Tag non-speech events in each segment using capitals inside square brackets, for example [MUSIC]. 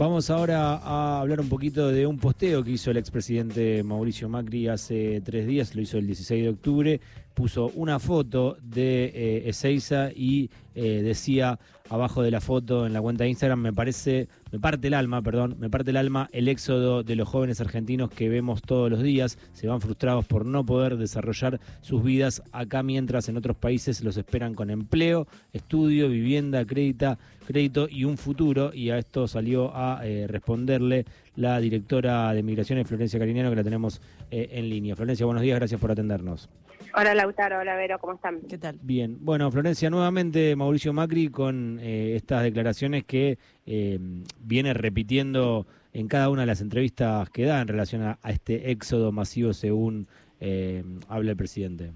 Vamos ahora a hablar un poquito de un posteo que hizo el expresidente Mauricio Macri hace tres días, lo hizo el 16 de octubre, puso una foto de eh, Ezeiza y eh, decía abajo de la foto en la cuenta de Instagram, me parece, me parte el alma, perdón, me parte el alma el éxodo de los jóvenes argentinos que vemos todos los días, se van frustrados por no poder desarrollar sus vidas acá mientras en otros países los esperan con empleo, estudio, vivienda, crédito, crédito y un futuro y a esto salió a eh, responderle la directora de Migraciones, Florencia Cariñano, que la tenemos eh, en línea. Florencia, buenos días, gracias por atendernos. Hola Lautaro, hola Vero, ¿cómo están? ¿Qué tal? Bien, bueno, Florencia, nuevamente Mauricio Macri con eh, estas declaraciones que eh, viene repitiendo en cada una de las entrevistas que da en relación a, este éxodo masivo según eh, habla el presidente.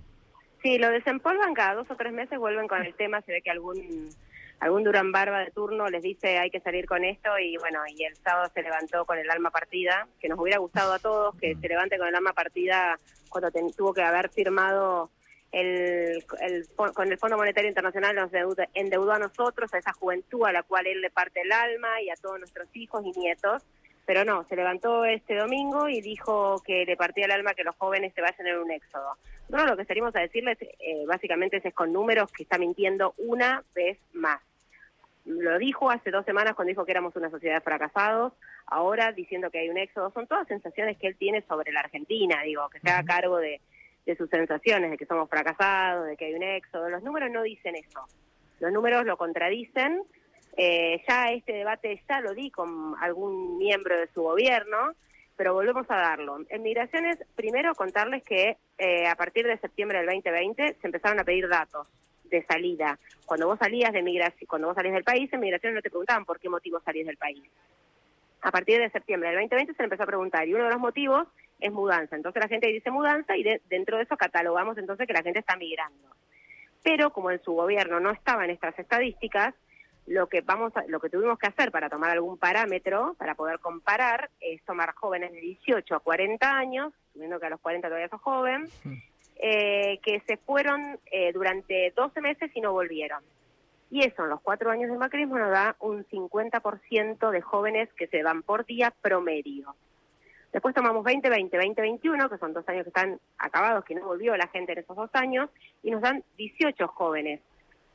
Sí, lo desempolvan cada dos o tres meses, vuelven con el tema, se ve que algún algún Durán Barba de turno les dice hay que salir con esto y bueno, y el sábado se levantó con el alma partida, que nos hubiera gustado a todos que se levante con el alma partida cuando tuvo que haber firmado el, con el Fondo Monetario Internacional nos endeudó a nosotros, a esa juventud a la cual él le parte el alma y a todos nuestros hijos y nietos. Pero no, se levantó este domingo y dijo que le partía el alma que los jóvenes se vayan en un éxodo. Nosotros lo que estaríamos a decirles eh, básicamente es con números que está mintiendo una vez más. Lo dijo hace dos semanas cuando dijo que éramos una sociedad de fracasados, ahora diciendo que hay un éxodo. Son todas sensaciones que él tiene sobre la Argentina, digo, que se haga cargo de, de sus sensaciones, de que somos fracasados, de que hay un éxodo. Los números no dicen eso. Los números lo contradicen eh, ya este debate ya lo di con algún miembro de su gobierno, pero volvemos a darlo. En migraciones, primero contarles que eh, a partir de septiembre del 2020 se empezaron a pedir datos de salida. Cuando vos salías de migración, cuando vos salías del país, en migraciones no te preguntaban por qué motivo salís del país. A partir de septiembre del 2020 se empezó a preguntar y uno de los motivos es mudanza. Entonces la gente dice mudanza y dentro de eso catalogamos entonces que la gente está migrando. Pero como en su gobierno no estaban estas estadísticas, lo que vamos lo que tuvimos que hacer para tomar algún parámetro para poder comparar es tomar jóvenes de 18 a 40 años, viendo que a los 40 todavía son joven, eh, que se fueron eh, durante 12 meses y no volvieron. Y eso en los cuatro años del macrismo nos da un 50% de jóvenes que se van por día promedio. Después tomamos 2020, 2021, que son dos años que están acabados, que no volvió la gente en esos dos años, y nos dan 18 jóvenes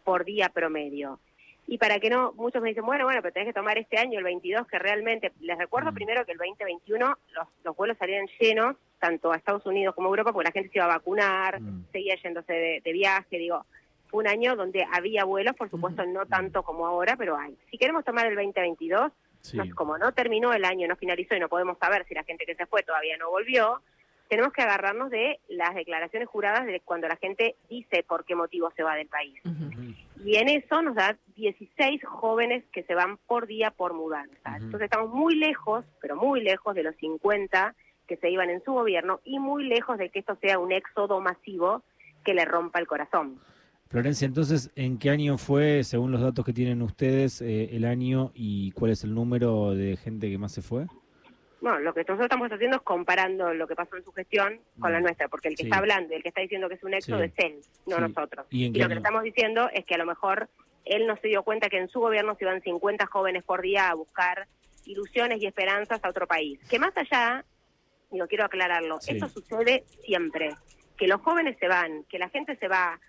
por día promedio. Y para que no, muchos me dicen, bueno, bueno, pero tenés que tomar este año, el 22, que realmente, les recuerdo mm. primero que el 2021 los, los vuelos salían llenos, tanto a Estados Unidos como a Europa, porque la gente se iba a vacunar, mm. seguía yéndose de, viaje, digo, fue un año donde había vuelos, por supuesto no tanto como ahora, pero hay. Si queremos tomar el 2022, como no terminó el año, no finalizó y no podemos saber si la gente que se fue todavía no volvió, tenemos que agarrarnos de las declaraciones juradas de cuando la gente dice por qué motivo se va del país. Y en eso nos da 16 jóvenes que se van por día por mudanza. Entonces estamos muy lejos, pero muy lejos de los 50 que se iban en su gobierno y muy lejos de que esto sea un éxodo masivo que le rompa el corazón. Florencia, entonces, ¿en qué año fue, según los datos que tienen ustedes, eh, el año y cuál es el número de gente que más se fue? Bueno, lo que nosotros estamos haciendo es comparando lo que pasó en su gestión con la mm. nuestra, porque el que está hablando, el que está diciendo que es un éxodo es él, no nosotros. Y, lo que estamos diciendo es que a lo mejor él no se dio cuenta que en su gobierno se iban 50 jóvenes por día a buscar ilusiones y esperanzas a otro país. Que más allá, digo, quiero aclararlo, eso sucede siempre, que los jóvenes se van, que la gente se va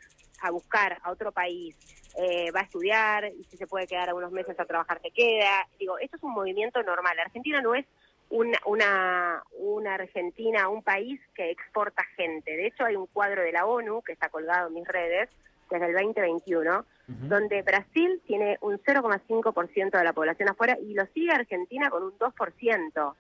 a buscar a otro país, eh, va a estudiar y si se puede quedar algunos meses a trabajar se queda. Digo, esto es un movimiento normal. Argentina no es una, una, una Argentina, un país que exporta gente. De hecho, hay un cuadro de la ONU que está colgado en mis redes desde el 2021, donde Brasil tiene un 0,5% de la población afuera y lo sigue Argentina con un 2%.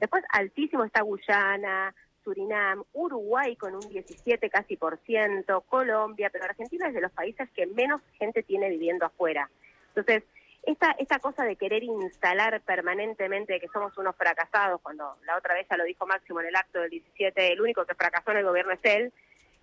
Después, altísimo está Guyana, Surinam, Uruguay con un 17 casi por ciento, Colombia, pero Argentina es de los países que menos gente tiene viviendo afuera. Entonces, esta, esta cosa de querer instalar permanentemente que somos unos fracasados, cuando la otra vez ya lo dijo Máximo en el acto del 17, el único que fracasó en el gobierno es él,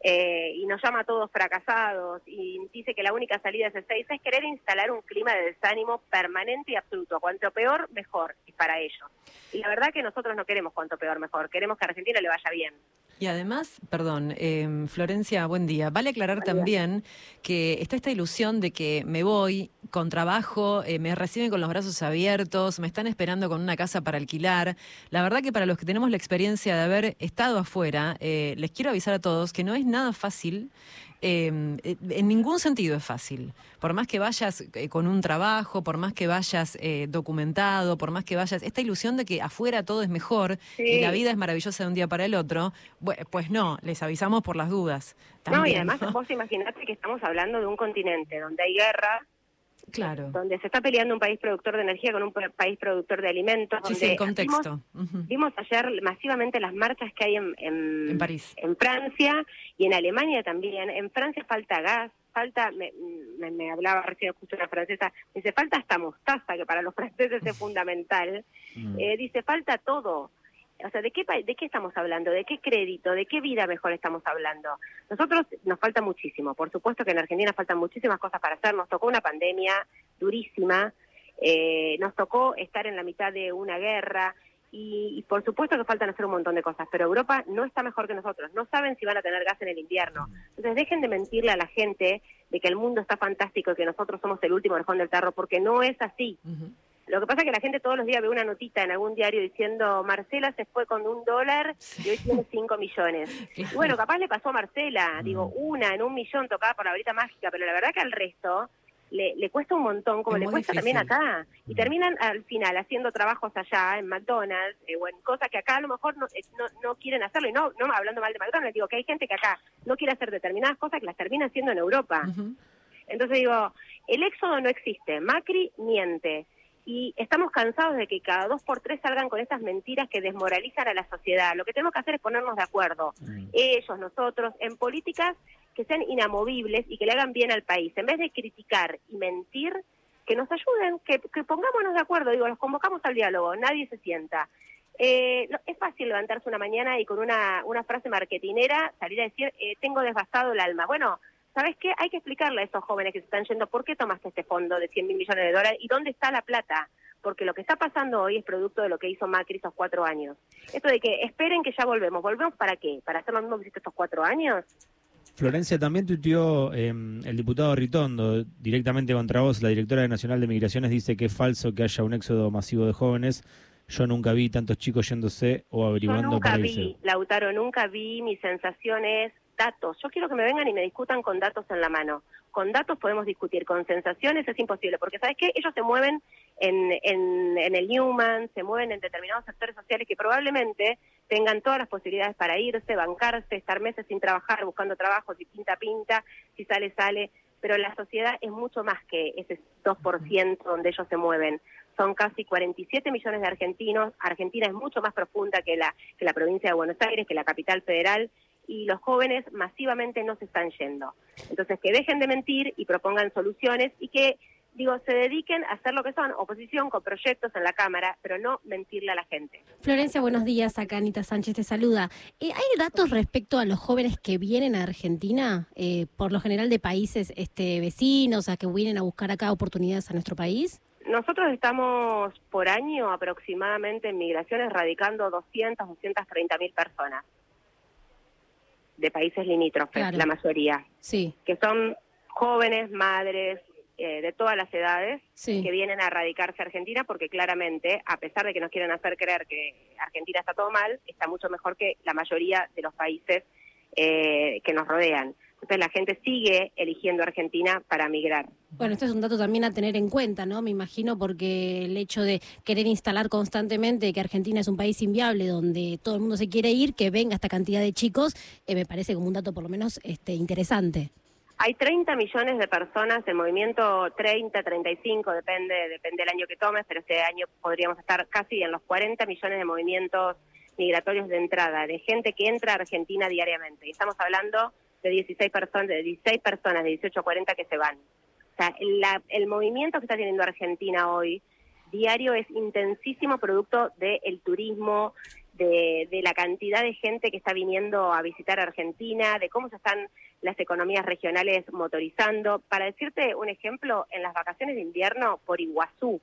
eh, y nos llama a todos fracasados y dice que la única salida es 6, es querer instalar un clima de desánimo permanente y absoluto. Cuanto peor, mejor, y para ellos. Y la verdad que nosotros no queremos cuanto peor, mejor, queremos que a Argentina le vaya bien. Y además, perdón, eh, Florencia, buen día. Vale aclarar también que está esta ilusión de que me voy con trabajo, eh, me reciben con los brazos abiertos, me están esperando con una casa para alquilar. La verdad que para los que tenemos la experiencia de haber estado afuera, eh, les quiero avisar a todos que no es nada fácil. Em, eh, en ningún sentido es fácil. Por más que vayas con un trabajo, por más que vayas eh, documentado, por más que vayas, esta ilusión de que afuera todo es mejor y la vida es maravillosa de un día para el otro, pues no, les avisamos por las dudas. no, y además vos imaginate que estamos hablando de un continente donde hay guerra, Claro. Donde se está peleando un país productor de energía con un país productor de alimentos. Sí, el contexto. Vimos, ayer masivamente las marchas que hay en, en, París. En Francia y en Alemania también. En Francia falta gas, falta, me, me, hablaba recién justo una francesa, dice, falta hasta mostaza, que para los [LAUGHS] franceses es fundamental. Mm. Eh, dice, falta todo. O sea, ¿de qué, ¿de qué estamos hablando? ¿De qué crédito? ¿De qué vida mejor estamos hablando? Nosotros nos falta muchísimo. Por supuesto que en Argentina faltan muchísimas cosas para hacer. Nos tocó una pandemia durísima. Eh, nos tocó estar en la mitad de una guerra. Y, por supuesto que faltan hacer un montón de cosas, pero Europa no está mejor que nosotros, no saben si van a tener gas en el invierno. Entonces dejen de mentirle a la gente de que el mundo está fantástico y que nosotros somos el último orejón del tarro, porque no es así. Lo que pasa es que la gente todos los días ve una notita en algún diario diciendo Marcela se fue con un dólar y hoy tiene [LAUGHS] cinco millones. Y bueno, capaz le pasó a Marcela, digo, mm. una en un millón tocada por la varita mágica, pero la verdad que al resto le, le cuesta un montón, como le cuesta también acá. Y mm. terminan al final haciendo trabajos allá en McDonald's eh, o en cosas que acá a lo mejor no, eh, no, no, quieren hacerlo. Y no, no hablando mal de McDonald's, digo que hay gente que acá no quiere hacer determinadas cosas que las termina haciendo en Europa. Entonces digo, el éxodo no existe. Macri miente y estamos cansados de que cada dos por tres salgan con estas mentiras que desmoralizan a la sociedad. Lo que tenemos que hacer es ponernos de acuerdo, mm. ellos, nosotros, en políticas que sean inamovibles y que le hagan bien al país. En vez de criticar y mentir, que nos ayuden, que, pongámonos de acuerdo. Digo, los convocamos al diálogo, nadie se sienta. Eh, es fácil levantarse una mañana y con una, una frase marketinera salir a decir, eh, tengo desgastado el alma. Bueno, ¿sabes qué? Hay que explicarle a esos jóvenes que se están yendo por qué tomaste este fondo de 100 mil millones de dólares y dónde está la plata. Porque lo que está pasando hoy es producto de lo que hizo Macri esos cuatro años. Esto de que esperen que ya volvemos. ¿Volvemos para qué? ¿Para hacer lo mismo que hiciste estos cuatro años? Florencia, también tuiteó eh, el diputado Ritondo, directamente contra vos, la directora Nacional de Migraciones, dice que es falso que haya un éxodo masivo de jóvenes. Yo nunca vi tantos chicos yéndose o averiguando Yo nunca vi, Lautaro, nunca vi. Mi sensación es datos. Yo quiero que me vengan y me discutan con datos en la mano. Con datos podemos discutir, con sensaciones es imposible, porque ¿sabes qué? Ellos se mueven en, en, en el Newman, se mueven en determinados sectores sociales que probablemente tengan todas las posibilidades para irse, bancarse, estar meses sin trabajar, buscando trabajo, si pinta, pinta, si sale, sale. Pero la sociedad es mucho más que ese 2% donde ellos se mueven. Son casi 47 millones de argentinos. Argentina es mucho más profunda que la, que la provincia de Buenos Aires, que la capital federal y los jóvenes masivamente no se están yendo. Entonces, que dejen de mentir y propongan soluciones y que, digo, se dediquen a hacer lo que son, oposición con proyectos en la Cámara, pero no mentirle a la gente. Florencia, buenos días. Acá Anita Sánchez te saluda. Eh, ¿Hay datos respecto a los jóvenes que vienen a Argentina, eh, por lo general de países este, vecinos, a que vienen a buscar acá oportunidades a nuestro país? Nosotros estamos por año aproximadamente en migraciones radicando 200, 230 mil personas de países limítrofes, la mayoría, sí. que son jóvenes, madres, eh, de todas las edades que vienen a radicarse a Argentina porque claramente, a pesar de que nos quieren hacer creer que Argentina está todo mal, está mucho mejor que la mayoría de los países eh, que nos rodean. Entonces la gente sigue eligiendo Argentina para migrar. Bueno, este es un dato también a tener en cuenta, ¿no? Me imagino porque el hecho de querer instalar constantemente que Argentina es un país inviable donde todo el mundo se quiere ir, que venga esta cantidad de chicos, eh, me parece como un dato por lo menos este, interesante. Hay 30 millones de personas, el movimiento 30, 35, depende, depende del año que tomes, pero este año podríamos estar casi en los 40 millones de movimientos migratorios de entrada, de gente que entra a Argentina diariamente. Y estamos hablando de 16 personas, de 16 personas de 18 a 40 que se van. O sea, el movimiento que está teniendo Argentina hoy diario es intensísimo producto del turismo, de, de, la cantidad de gente que está viniendo a visitar Argentina, de cómo se están las economías regionales motorizando. Para decirte un ejemplo, en las vacaciones de invierno por Iguazú,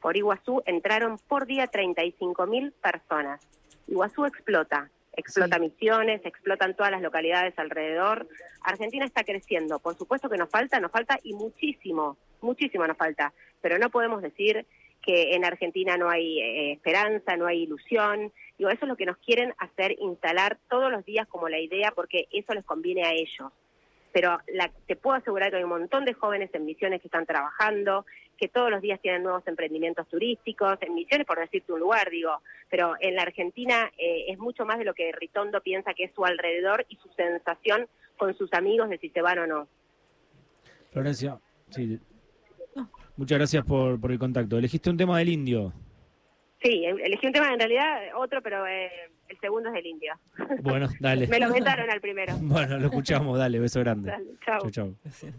por Iguazú entraron por día 35 mil personas. Iguazú explota. Explota Misiones, explotan todas las localidades alrededor. Argentina está creciendo, por supuesto que nos falta, nos falta y muchísimo, muchísimo nos falta, pero no podemos decir que en Argentina no hay eh, esperanza, no hay ilusión. Digo, eso es lo que nos quieren hacer instalar todos los días como la idea porque eso les conviene a ellos pero la, te puedo asegurar que hay un montón de jóvenes en Misiones que están trabajando, que todos los días tienen nuevos emprendimientos turísticos, en Misiones por decirte un lugar, digo, pero en la Argentina eh, es mucho más de lo que Ritondo piensa que es su alrededor y su sensación con sus amigos de si se van o no. Florencia, sí. Muchas gracias por, por el contacto. Elegiste un tema del indio. Sí, elegí un tema en realidad otro, pero eh, el segundo es del indio. Bueno, dale. [LAUGHS] Me lo metaron al primero. Bueno, lo escuchamos, dale, beso grande. Dale, chao. Chau, chau.